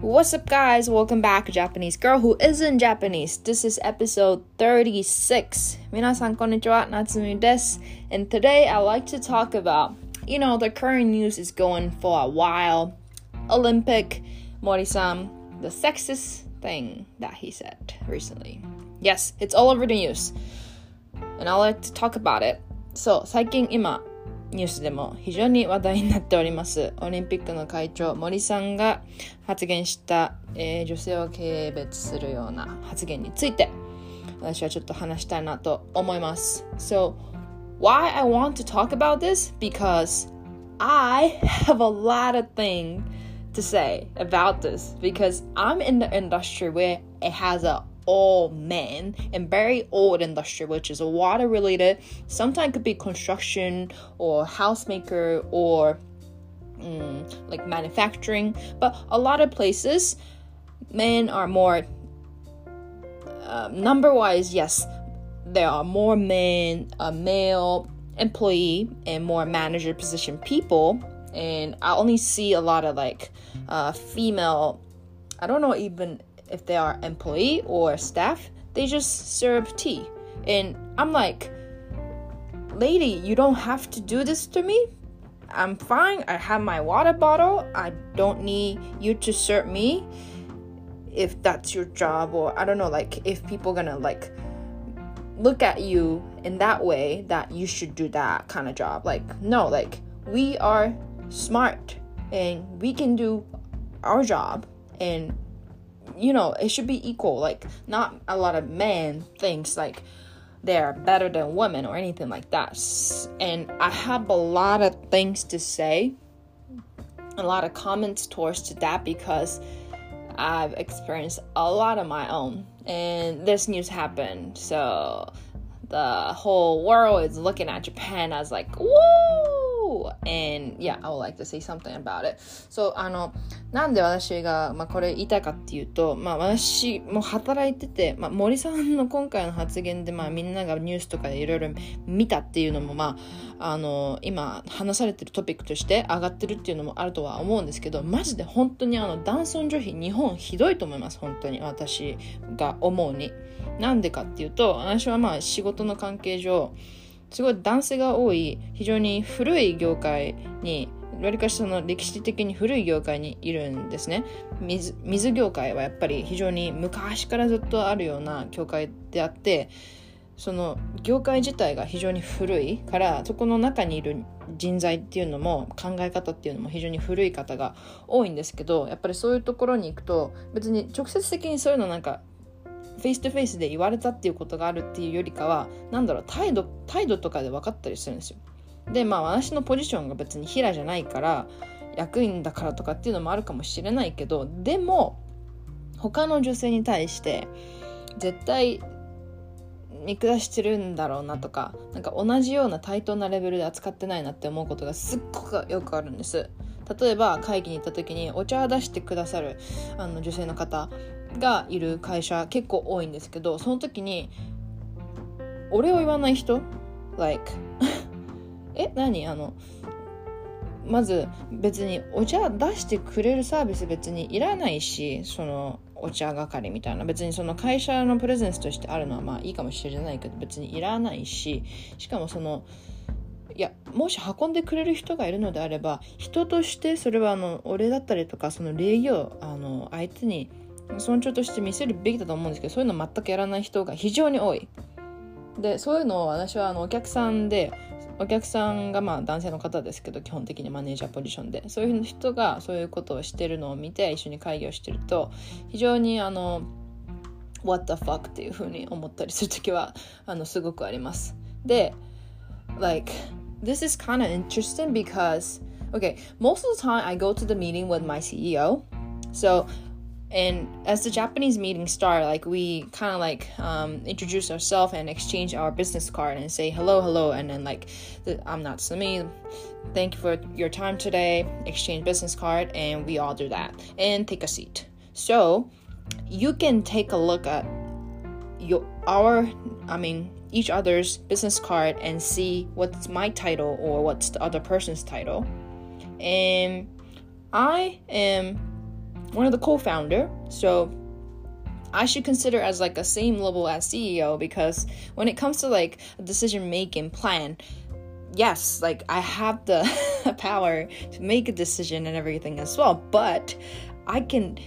What's up, guys? Welcome back, Japanese girl who isn't Japanese. This is episode 36. 皆さん、こんにちは。夏美です。And today I like to talk about, you know, the current news is going for a while. Olympic, Mori-san, the sexist thing that he said recently. Yes, it's all over the news. And I like to talk about it. So, 最近今、 ニュースでも非常に話題になっておりますオリンピックの会長森さんが発言した、えー、女性を軽蔑するような発言について私はちょっと話したいなと思います So why I want to talk about this because I have a lot of things to say about this because I'm in the industry where it has a all men and very old industry, which is water related. Sometimes could be construction or housemaker or mm, like manufacturing. But a lot of places, men are more uh, number wise. Yes, there are more men, a male employee, and more manager position people. And I only see a lot of like uh, female. I don't know even if they are employee or staff, they just serve tea. And I'm like, lady, you don't have to do this to me. I'm fine. I have my water bottle. I don't need you to serve me if that's your job or I don't know like if people gonna like look at you in that way that you should do that kind of job. Like no, like we are smart and we can do our job and you know, it should be equal. Like, not a lot of men thinks like they're better than women or anything like that. And I have a lot of things to say, a lot of comments towards to that because I've experienced a lot of my own. And this news happened, so the whole world is looking at Japan as like, woo! And yeah, I would like to say something about it. So, あの、なんで私が、まあ、これ言いたいかっていうと、まあ、私も働いてて、まあ、森さんの今回の発言で、まあ、みんながニュースとかでいろいろ見たっていうのも、まあ、あの、今話されてるトピックとして上がってるっていうのもあるとは思うんですけど、マジで本当にあの、男尊女卑、日本ひどいと思います、本当に。私が思うに。なんでかっていうと、私はまあ、仕事の関係上、すごい男性が多い非常に古い業界にわりかしその歴史的に古い業界にいるんですね。水水業界はやっぱり非常に昔からずっとあるような業界であってその業界自体が非常に古いからそこの中にいる人材っていうのも考え方っていうのも非常に古い方が多いんですけどやっぱりそういうところに行くと別に直接的にそういうのなんかフェイストフェイスで言われたっていうことがあるっていうよりかはなんだろう態度態度とかで分かったりするんですよ。でまあ私のポジションが別に平じゃないから役員だからとかっていうのもあるかもしれないけどでも他の女性に対して絶対見下してるんだろうなとかなんか同じような対等なレベルで扱ってないなって思うことがすっごくよくあるんです。例えば会議に行った時にお茶を出してくださるあの女性の方がいる会社結構多いんですけどその時に俺を言わない人？Like え何？あのまず別にお茶出してくれるサービス別にいらないしそのお茶係みたいな。別にその会社のプレゼンスとしてあるのはまあいいかもしれないけど別にいらないししかもそのいやもし運んでくれる人がいるのであれば人としてそれはあのお礼だったりとかその礼儀をあの相手に尊重として見せるべきだと思うんですけどそういうの全くやらない人が非常に多い。でそういうのを私はあのお客さんでお客さんがまあ男性の方ですけど基本的にマネージャーポジションでそういう人がそういうことをしてるのを見て一緒に会議をしてると非常にあの What the fuck っていうふうに思ったりする時はあのすごくあります。で like this is kind of interesting because okay most of the time I go to the meeting with my CEO so and as the japanese meeting start like we kind of like um, introduce ourselves and exchange our business card and say hello hello and then like the, i'm Natsumi thank you for your time today exchange business card and we all do that and take a seat. So you can take a look at your our i mean each other's business card and see what's my title or what's the other person's title. And i am one of the co-founder. So I should consider as like a same level as CEO because when it comes to like a decision making plan, yes, like I have the power to make a decision and everything as well, but I can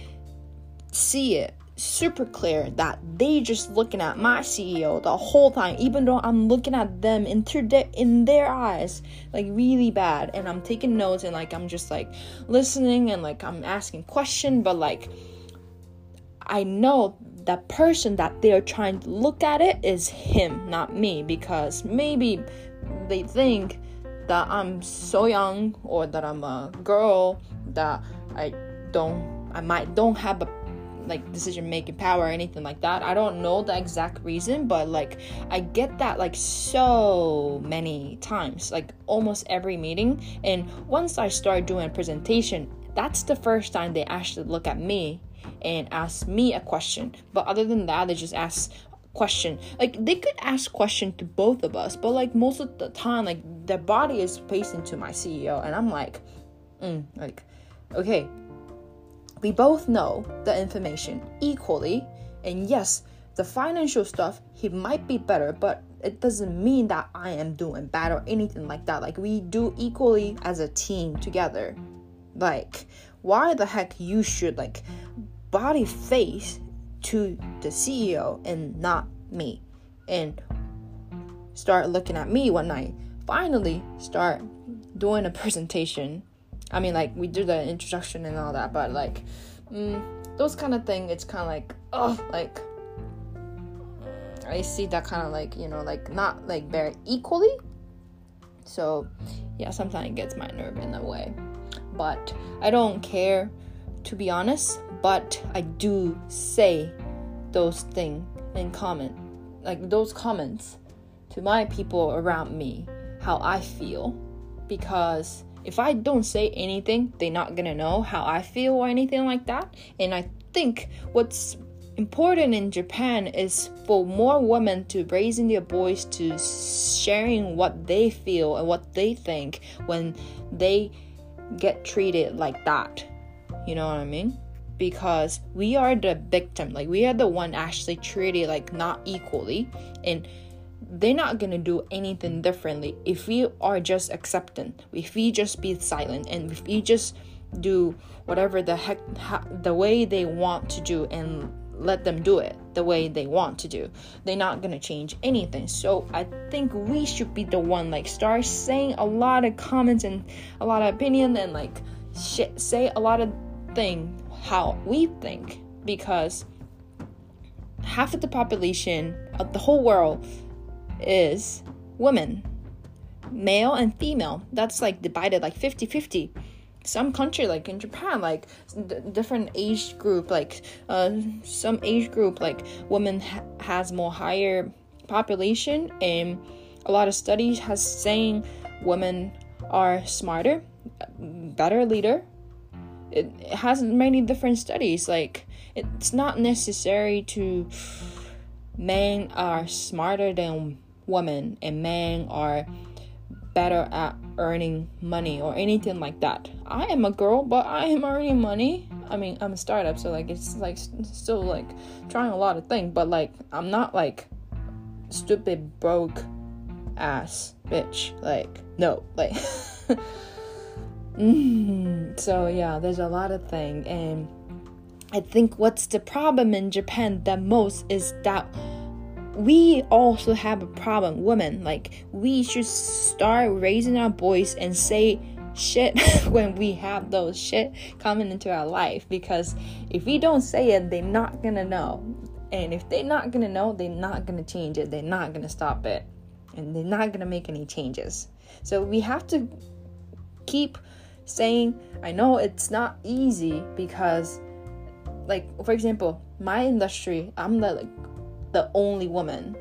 see it super clear that they just looking at my CEO the whole time, even though I'm looking at them into their in their eyes, like really bad, and I'm taking notes and like I'm just like listening and like I'm asking question, but like I know the person that they're trying to look at it is him, not me, because maybe they think that I'm so young or that I'm a girl that I don't I might don't have a like decision making power or anything like that. I don't know the exact reason, but like I get that like so many times, like almost every meeting. And once I start doing a presentation, that's the first time they actually look at me and ask me a question. But other than that, they just ask question like they could ask question to both of us but like most of the time like their body is facing to my ceo and i'm like mm, like okay we both know the information equally, and yes, the financial stuff, he might be better, but it doesn't mean that I am doing bad or anything like that. Like, we do equally as a team together. Like, why the heck you should, like, body face to the CEO and not me? And start looking at me when I finally start doing a presentation I mean, like we do the introduction and all that, but like mm, those kind of thing, it's kind of like oh, like I see that kind of like you know, like not like very equally. So yeah, sometimes it gets my nerve in a way, but I don't care to be honest. But I do say those things in comment, like those comments to my people around me, how I feel, because if I don't say anything, they're not gonna know how I feel or anything like that. And I think what's important in Japan is for more women to raising their voice to sharing what they feel and what they think when they get treated like that. You know what I mean? Because we are the victim, like we are the one actually treated like not equally and they're not gonna do anything differently if we are just accepting if we just be silent and if we just do whatever the heck the way they want to do and let them do it the way they want to do. They're not gonna change anything. So i think we should be the one like start saying a lot of comments and a lot of opinion and like shit, say a lot of thing how we think because half of the population of the whole world is women, male and female. That's like divided like 50 50. Some country, like in Japan, like d- different age group, like uh, some age group, like women ha- has more higher population, and a lot of studies has saying women are smarter, better leader. It, it has many different studies. Like it's not necessary to men are smarter than women and men are better at earning money or anything like that. I am a girl, but I am earning money. I mean, I'm a startup, so like it's like still like trying a lot of things, but like I'm not like stupid broke ass bitch. Like no, like mm, so yeah, there's a lot of thing, and I think what's the problem in Japan the most is that we also have a problem, women. Like, we should start raising our voice and say shit when we have those shit coming into our life. Because if we don't say it, they're not gonna know. And if they're not gonna know, they're not gonna change it. They're not gonna stop it. And they're not gonna make any changes. So we have to keep saying, I know it's not easy because, like, for example, my industry, I'm the like the only woman.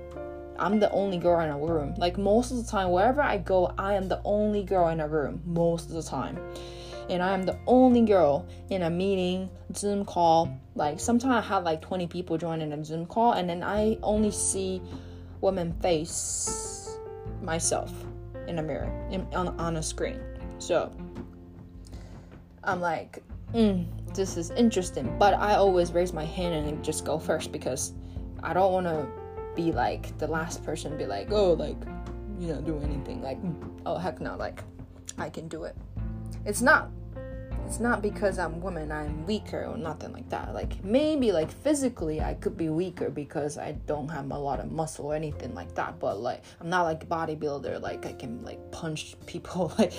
I'm the only girl in a room. Like most of the time, wherever I go, I am the only girl in a room most of the time. And I am the only girl in a meeting, Zoom call. Like sometimes I have like 20 people joining a Zoom call, and then I only see women face myself in a mirror in, on, on a screen. So I'm like, mm, this is interesting. But I always raise my hand and just go first because I don't want to be like the last person be like, oh, like, you know, do anything. Like, oh, heck no, like, I can do it. It's not it's not because I'm woman I'm weaker or nothing like that. Like maybe like physically I could be weaker because I don't have a lot of muscle or anything like that. But like I'm not like a bodybuilder. Like I can like punch people like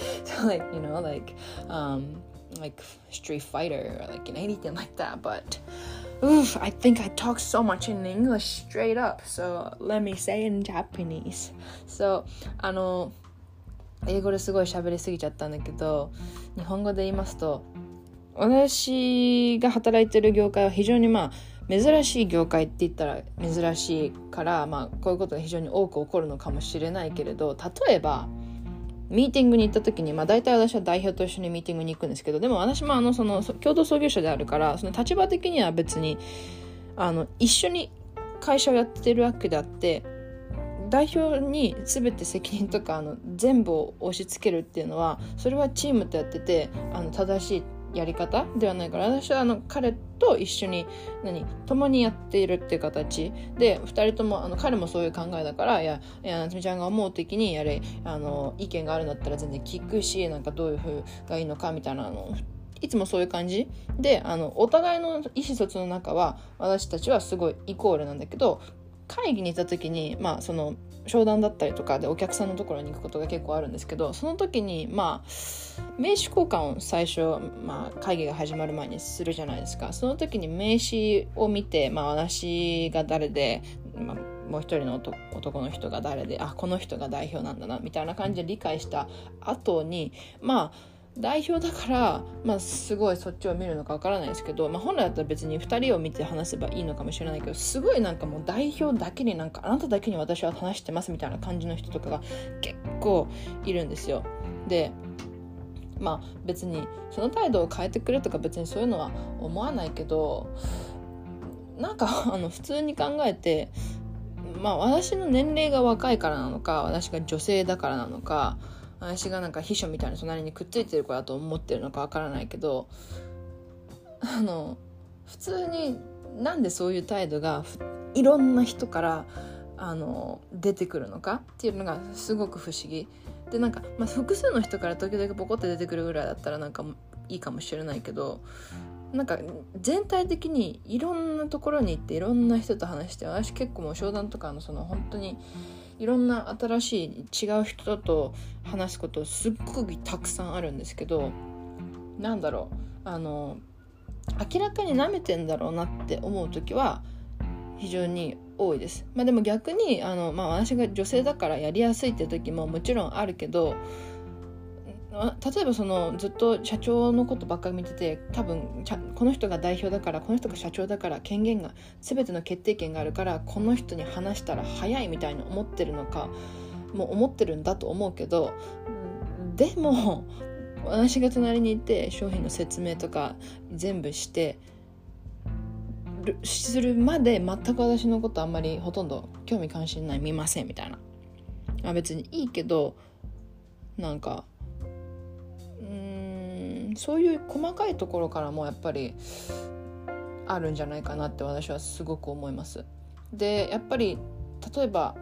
like you know like um like street fighter or like anything like that. But oof, I think I talk so much in English straight up. So let me say in Japanese. So あの英語ですごい喋りすぎちゃったんだけど日本語で言いますと私が働いてる業界は非常にまあ珍しい業界って言ったら珍しいから、まあ、こういうことが非常に多く起こるのかもしれないけれど例えばミーティングに行った時に、まあ、大体私は代表と一緒にミーティングに行くんですけどでも私もあのその共同創業者であるからその立場的には別にあの一緒に会社をやってるわけであって代表に全て責任とかあの全部を押し付けるっていうのはそれはチームとやっててあの正しいやり方？ではないから私はあの彼と一緒に何？共にやっているっていう形。で2人ともあの彼もそういう考えだからいやいや夏美ちゃんが思う時にやれあの意見があるんだったら全然聞くしなんかどういう風がいいのかみたいなのいつもそういう感じ。であのお互いの意思疎通の中は私たちはすごいイコールなんだけど会議に行った時にまあその商談だったりとかでお客さんのところに行くことが結構あるんですけどその時にまあ名刺交換を最初、まあ、会議が始まる前にするじゃないですか。その時に名刺を見て、まあ、私が誰で、まあ、もう一人の男の人が誰であこの人が代表なんだなみたいな感じで理解した後にまあ代表だから、まあ、すごいそっちを見るのかわからないですけど、まあ、本来だったら別に2人を見て話せばいいのかもしれないけどすごいなんかもう代表だけになんかあなただけに私は話してますみたいな感じの人とかが結構いるんですよ。でまあ別にその態度を変えてくれとか別にそういうのは思わないけどなんかあの普通に考えてまあ私の年齢が若いからなのか私が女性だからなのか私がなんか秘書みたいな隣にくっついてる子だと思ってるのかわからないけどあの普通になんでそういう態度がいろんな人からあの出てくるのかっていうのがすごく不思議。でなんか、まあ、複数の人から時々ポコって出てくるぐらいだったらなんかいいかもしれないけどなんか全体的にいろんなところに行っていろんな人と話して私結構もう商談とかのその本当にいろんな新しい違う人と話すことすっごくたくさんあるんですけどなんだろうあの明らかに舐めてんだろうなって思う時は非常に多いです。まあ、でも逆にあの、まあ、私が女性だからやりやすいって時ももちろんあるけど例えばそのずっと社長のことばっかり見てて多分この人が代表だからこの人が社長だから権限が全ての決定権があるからこの人に話したら早いみたいに思ってるのかもう思ってるんだと思うけどでも私が隣にいて商品の説明とか全部してするまで全く私のことあんまりほとんど興味関心ない見ませんみたいな、あ、別にいいけどなんかそういう細かいところからもやっぱりあるんじゃないかなって私はすごく思いますでやっぱり例えば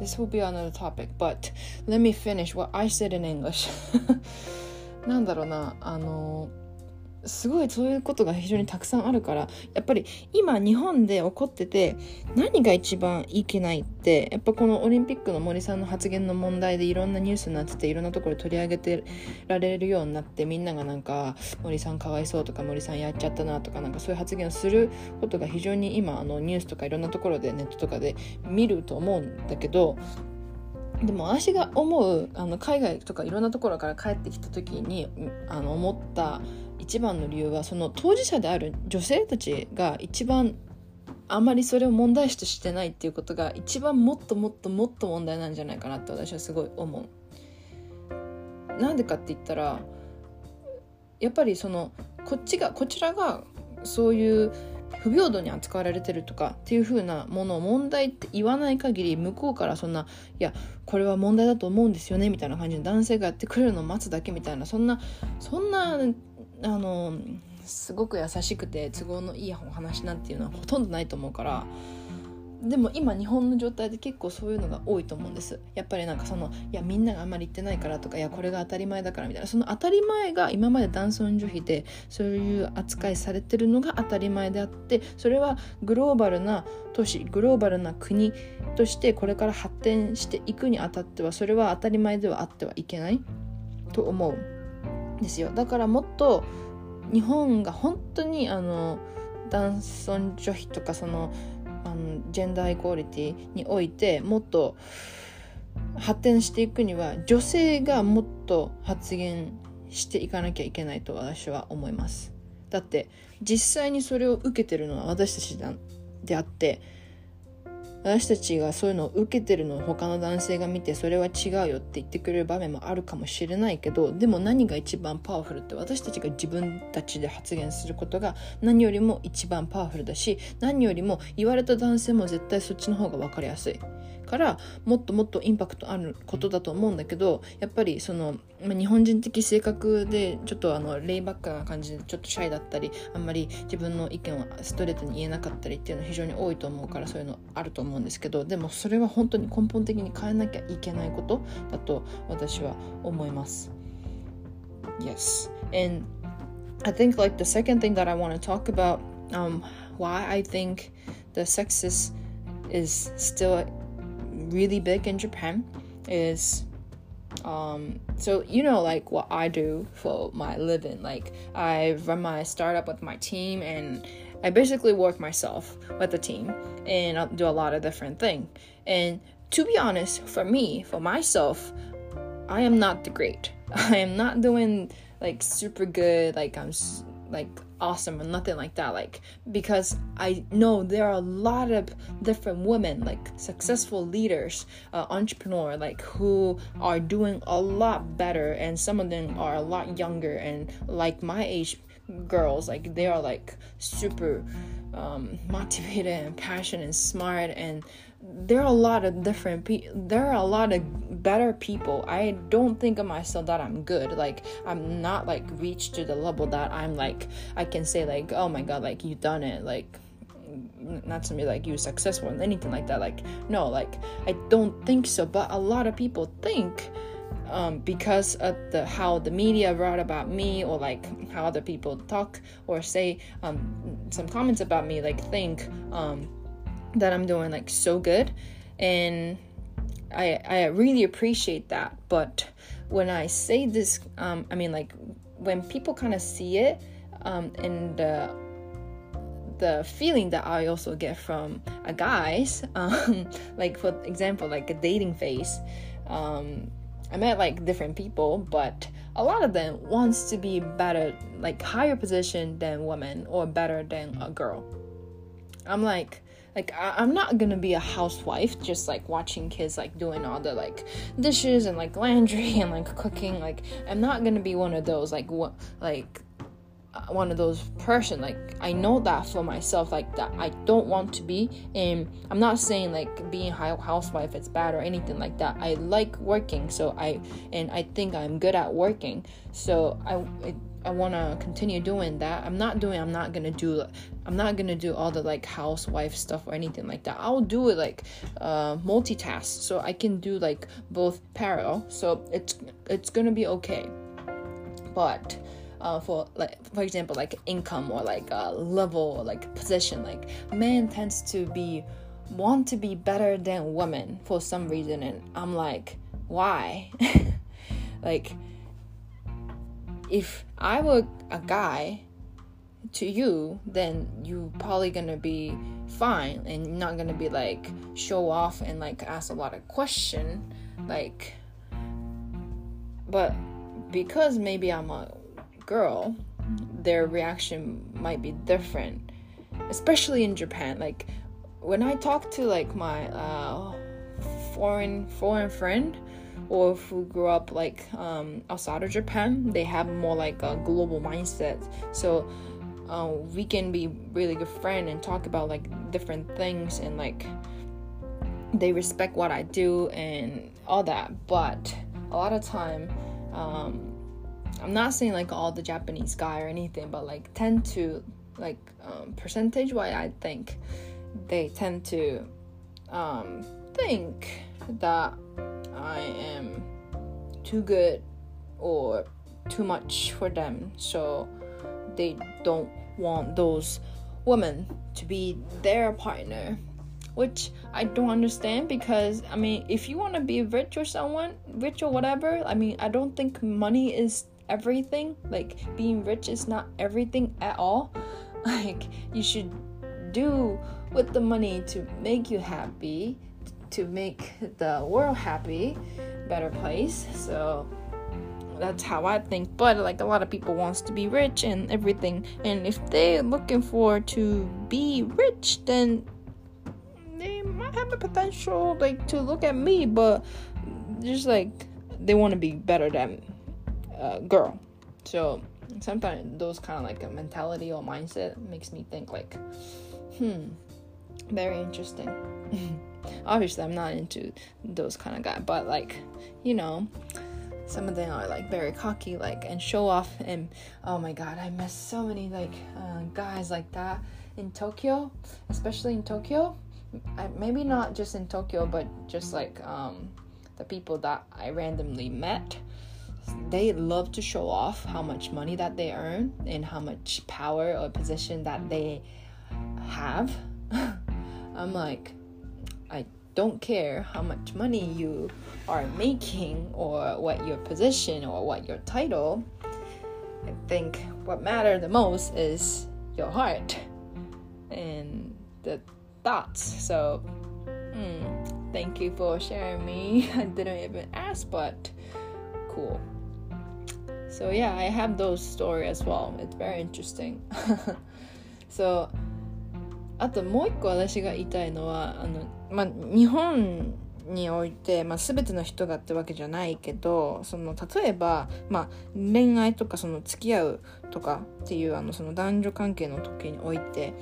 This will be another topic, but let me finish what I said in English. なんだろうな、あの、すごいそういうことが非常にたくさんあるからやっぱり今日本で起こってて何が一番いけないってやっぱこのオリンピックの森さんの発言の問題でいろんなニュースになってていろんなところで取り上げてられるようになってみんながなんか森さんかわいそうとか森さんやっちゃったなとかなんかそういう発言をすることが非常に今あのニュースとかいろんなところでネットとかで見ると思うんだけどでも私が思うあの海外とかいろんなところから帰ってきた時にあの思った一番の理由はその当事者である女性たちが一番あまりそれを問題視としてないっていうことが一番もっともっともっと問題なんじゃないかなって私はすごい思う。なんでかって言ったらやっぱりそのこっちがこちらがそういう不平等に扱われてるとかっていう風なものを問題って言わない限り向こうからそんないやこれは問題だと思うんですよねみたいな感じで男性がやってくれるのを待つだけみたいなそんなそんなあのすごく優しくて都合のいいお話なんていうのはほとんどないと思うからでも今日本の状態で結構そういうのが多いと思うんです。やっぱりなんかそのいやみんながあんまり言ってないからとかいやこれが当たり前だからみたいな。その当たり前が今まで男尊女卑でそういう扱いされてるのが当たり前であってそれはグローバルな都市グローバルな国としてこれから発展していくにあたってはそれは当たり前ではあってはいけないと思う。ですよ。だからもっと日本が本当にあの男尊女卑とかそのあのジェンダーイコーリティにおいてもっと発展していくには女性がもっと発言していかなきゃいけないと私は思います。だって実際にそれを受けてるのは私たちであって私たちがそういうのを受けてるのを他の男性が見てそれは違うよって言ってくれる場面もあるかもしれないけどでも何が一番パワフルって私たちが自分たちで発言することが何よりも一番パワフルだし何よりも言われた男性も絶対そっちの方が分かりやすい。からもっともっとインパクトあることだと思うんだけどやっぱりその、まあ、日本人的性格でちょっとあのレイバックな感じでちょっとシャイだったりあんまり自分の意見をストレートに言えなかったりっていうのは非常に多いと思うからそういうのあると思うんですけどでもそれは本当に根本的に変えなきゃいけないことだと私は思います。Yes. And I think like the second thing that I want to talk about um, why I think the sexist is still really big in Japan is um so you know like what I do for my living. Like I run my startup with my team and I basically work myself with the team and I'll do a lot of different things and to be honest for me for myself I am not the great. I am not doing like super good. Like I'm like awesome or nothing like that like because i know there are a lot of different women like successful leaders uh, entrepreneur like who are doing a lot better and some of them are a lot younger and like my age girls like they are like super um, motivated and passionate and smart and there are a lot of different people there are a lot of better people. I don't think of myself that i'm good. Like i'm not like reached to the level that i'm like i can say like oh my god like you done it like not to me like you successful and anything like that like no like i don't think so. But a lot of people think um, because of the how the media wrote about me or like how other people talk or say um, some comments about me like think um, that I'm doing like so good. And I I really appreciate that. But when I say this um I mean like when people kind of see it um and the the feeling that I also get from a guys um like for example like a dating phase um I met like different people but a lot of them wants to be better like higher position than women or better than a girl. I'm like like I- am not gonna be a housewife just like watching kids like doing all the like dishes and like laundry and like cooking. Like i'm not gonna be one of those like what like uh, one of those person. Like i know that for myself like that i don't want to be. And i'm not saying like being a housewife it's bad or anything like that. I like working so i and i think i'm good at working. So i it, I want to continue doing that. I'm not doing I'm not going to do I'm not going to do all the like housewife stuff or anything like that. I'll do it like uh multitask so I can do like both parallel. So it's it's going to be okay. But uh, for like for example like income or like uh, level or like position like man tends to be want to be better than women for some reason and i'm like why like if I were a guy to you, then you probably gonna be fine and not gonna be like show off and like ask a lot of question like but because maybe I'm a girl, their reaction might be different. Especially in Japan. Like when I talk to like my uh foreign foreign friend or who grew up like um, outside of Japan, they have more like a global mindset. So uh, we can be really good friend and talk about like different things and like they respect what I do and all that. But a lot of time, um, I'm not saying like all the Japanese guy or anything, but like tend to like um, percentage wise, I think they tend to um, think that I am too good or too much for them, so they don't want those women to be their partner which I don't understand because I mean, if you want to be rich or someone, rich or whatever, I mean, I don't think money is everything. Like, being rich is not everything at all. Like, you should do with the money to make you happy, to make the world happy, better place. So, that's how I think. But like a lot of people wants to be rich and everything. And if they're looking for to be rich, then they might have a potential like to look at me, but just like they want to be better than a girl. So sometimes those kind of like a mentality or mindset makes me think like, hmm, very interesting. Obviously, I'm not into those kind of guy, but like, you know, some of them are like very cocky, like and show off. And oh my god, I miss so many like uh, guys like that in Tokyo, especially in Tokyo maybe not just in Tokyo, but just like um, the people that I randomly met, they love to show off how much money that they earn and how much power or position that they have. I'm like, I don't care how much money you are making or what your position or what your title. I think what matters the most is your heart and the thoughts. So, mm, thank you for sharing me. I didn't even ask, but cool. So yeah, I have those story as well. It's very interesting. so あともう一個私が言いたいのはあの、まあ、日本において、まあ、全ての人がってわけじゃないけどその例えば、まあ、恋愛とかその付き合うとかっていうあのその男女関係の時において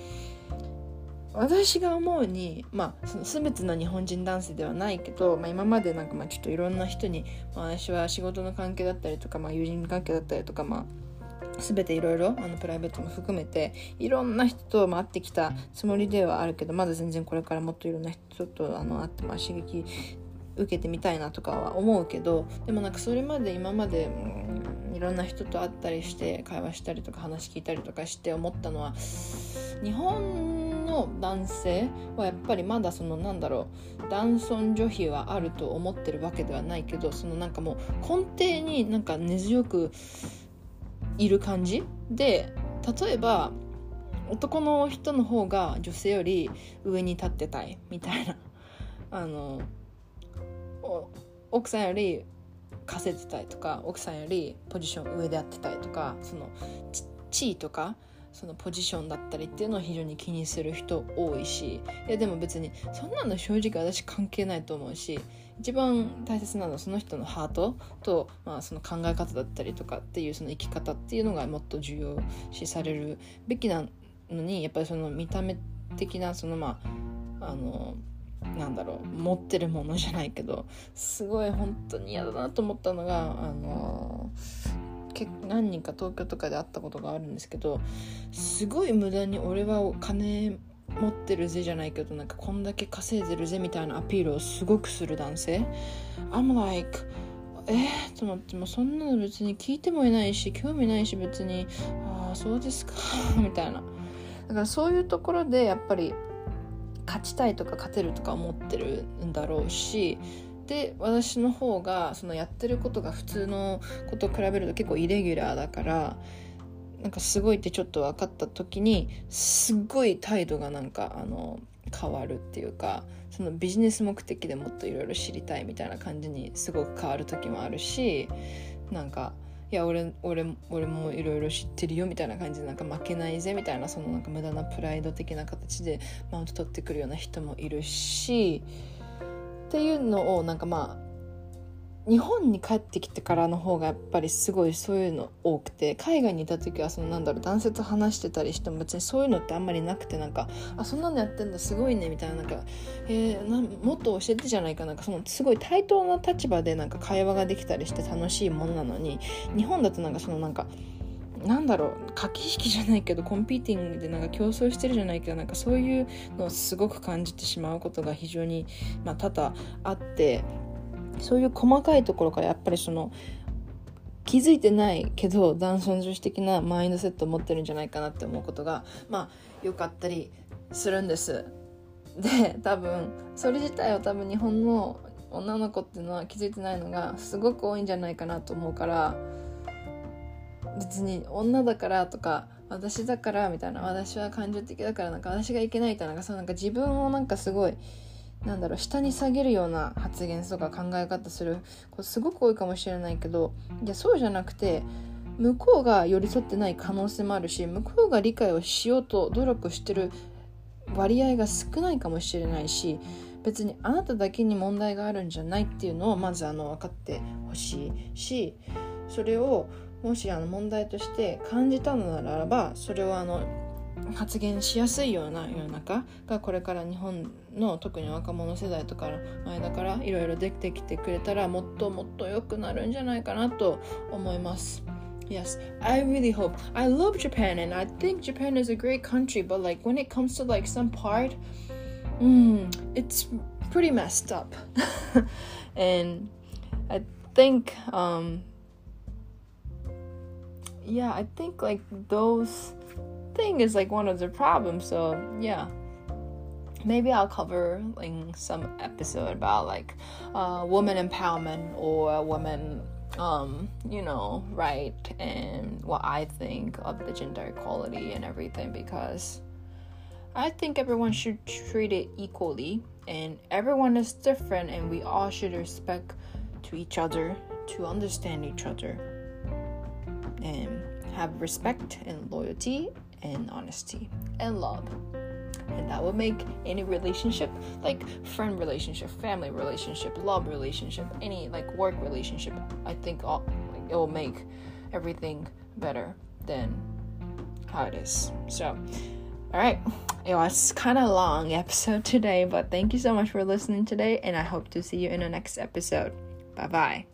私が思うに、まあ、その全ての日本人男性ではないけど、まあ、今までなんかまあちょっといろんな人に、まあ、私は仕事の関係だったりとか、まあ、友人関係だったりとか、まあ、全ていろいろあのプライベートも含めていろんな人と会ってきたつもりではあるけどまだ全然これからもっといろんな人とあの会って、まあ、刺激受けてみたいなとかは思うけどでもなんかそれまで今まで、いろんな人と会ったりして会話したりとか話聞いたりとかして思ったのは日本の男性はやっぱりまだそのなんだろう男尊女卑はあると思ってるわけではないけどそのなんかもう根底になんか根強くいる感じ？で例えば男の人の方が女性より上に立ってたいみたいな。あの奥さんより稼いでたいとか奥さんよりポジション上であってたいとかその地位とかそのポジションだったりっていうのを非常に気にする人多いしいやでも別にそんなの正直私関係ないと思うし一番大切なのはその人のハートと、まあ、その考え方だったりとかっていうその生き方っていうのがもっと重要視されるべきなのにやっぱりその見た目的なそのまああのなんだろう持ってるものじゃないけどすごい本当に嫌だなと思ったのがあの何人か東京とかで会ったことがあるんですけどすごい無駄に俺は金持ってるぜじゃないけどなんかこんだけ稼いでるぜみたいなアピールをすごくする男性。I'm like えー、と思ってもそんなの別に聞いてもいないし興味ないし別にああそうですか みたいな。だからそういうところでやっぱり勝ちたいとか勝てるとか思ってるんだろうしで私の方がそのやってることが普通のこと比べると結構イレギュラーだからなんかすごいってちょっと分かった時にすっごい態度がなんかあの変わるっていうかそのビジネス目的でもっといろいろ知りたいみたいな感じにすごく変わる時もあるしなんかいや俺俺俺もいろいろ知ってるよみたいな感じでなんか負けないぜみたいなそのなんか無駄なプライド的な形でマウント取ってくるような人もいるしっていうのをなんかまあ日本に帰ってきてからの方がやっぱりすごいそういうの多くて海外にいた時はそのなんだろう男性と話してたりしても別にそういうのってあんまりなくてなんかあそんなのやってんだすごいねみたいななんか、えー、なもっと教えてじゃないかなんかそのすごい対等な立場でなんか会話ができたりして楽しいものなのに日本だとなんかそのなんかなんだろう駆け引きじゃないけどコンピーティングでなんか競争してるじゃないけどなんかそういうのをすごく感じてしまうことが非常に、まあ、多々あってそういう細かいところからやっぱりその気づいてないけど男尊女子的なマインドセットを持ってるんじゃないかなって思うことがまあよかったりするんです。で多分それ自体は多分日本の女の子っていうのは気づいてないのがすごく多いんじゃないかなと思うから別に女だからとか私だからみたいな私は感情的だからなんか私がいけないみたいななんかそうなんか自分をなんかすごいなんだろう下に下げるような発言とか考え方するこすごく多いかもしれないけどいやそうじゃなくて向こうが寄り添ってない可能性もあるし向こうが理解をしようと努力してる割合が少ないかもしれないし別にあなただけに問題があるんじゃないっていうのをまずあの分かってほしいしそれをもしあの問題として感じたのならばそれはあの発言しやすいような世の中がこれから日本の特に若者世代とかの間からいろいろできてきてくれたらもっともっと良くなるんじゃないかなと思います。Yes, I really hope. I love Japan and I think Japan is a great country, but like when it comes to like some part, mm, it's pretty messed up. and I think um yeah, I think like those thing is like one of the problems. So yeah, maybe I'll cover in some episode about like uh, woman empowerment or woman um you know right and what i think of the gender equality and everything because i think everyone should treat it equally and everyone is different and we all should respect to each other to understand each other and have respect and loyalty and honesty and love. And that will make any relationship, like friend relationship, family relationship, love relationship, any like work relationship, I think all, it will make everything better than how it is. So, all right, it was kind of long episode today, but thank you so much for listening today, and I hope to see you in the next episode. Bye bye.